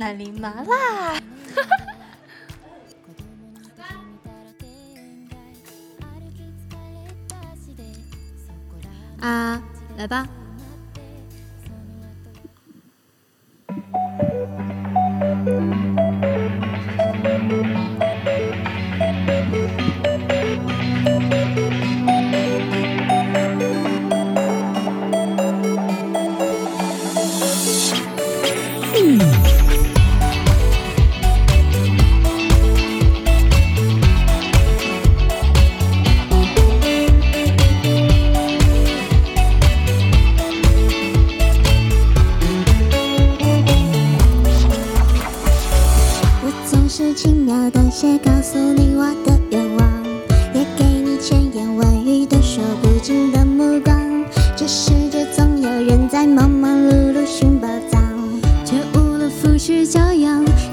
南宁麻辣。啊，来吧。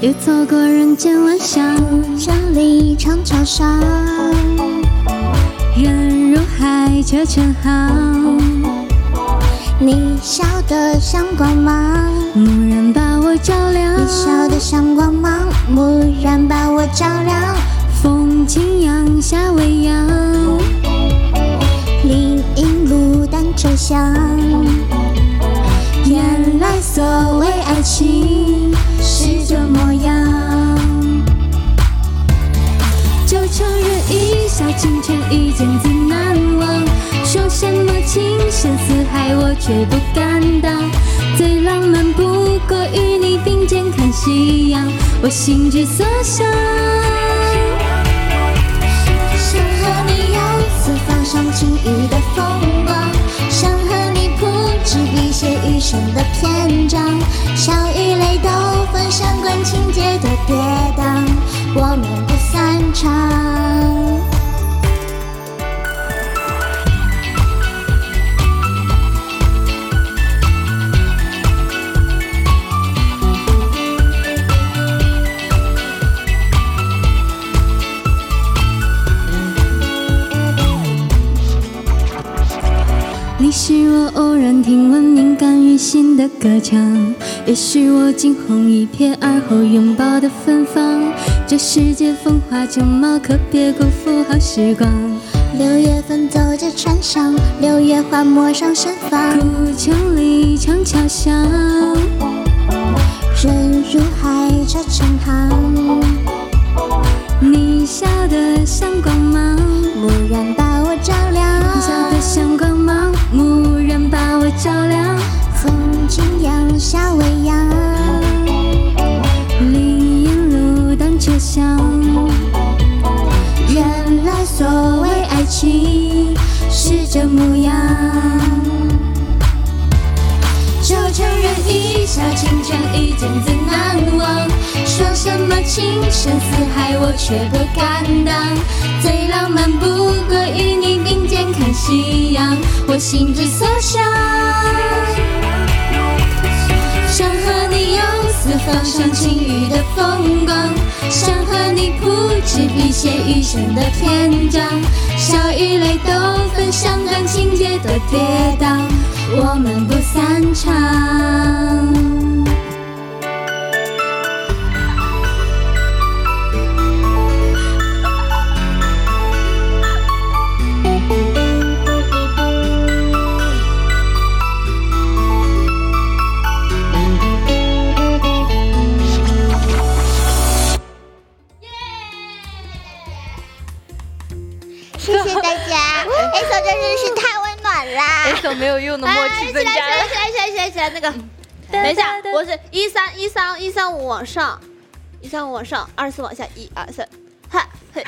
阳，也错过人间万象。这里长桥上，人如海，车成行，你笑得像光芒，蓦然把我照亮。你笑得像光芒，蓦然把我照亮。风轻扬，夏未央，林荫路单车响。原来所谓爱情笑倾城，一见自难忘。说什么情深似海，我却不敢当。最浪漫不过与你并肩看夕阳，我心之所向。想和你游四方赏晴雨的风光，想和你铺纸笔写余生的篇章，笑与泪都分享管情节的跌宕，我们不散场。你是我偶然听闻敏感于心的歌唱，也是我惊鸿一瞥而后拥抱的芬芳。这世界风华正茂，可别辜负好时光。六月份走着船上，六月花陌上盛放，古城里长桥上，人如海，车成行，你笑得像光芒，蓦然夏未央，林荫路单车响，原来所谓爱情是这模样。就承认一笑倾城，一见自难忘。说什么情深似海，我却不敢当。最浪漫不过与你并肩看夕阳，我心之所赏晴雨的风光，想和你铺纸笔写余生的篇章，笑与泪都分享，感情节的跌宕，我们不谢谢大家，，A，手真的是太温暖啦！！A，手没有用的默哎，起来，起契增加来，了。起来，起来，起来，起来，那个，等一下，我是一三一三一三五往上，一三五往上，二四往下，一二三，哈嘿。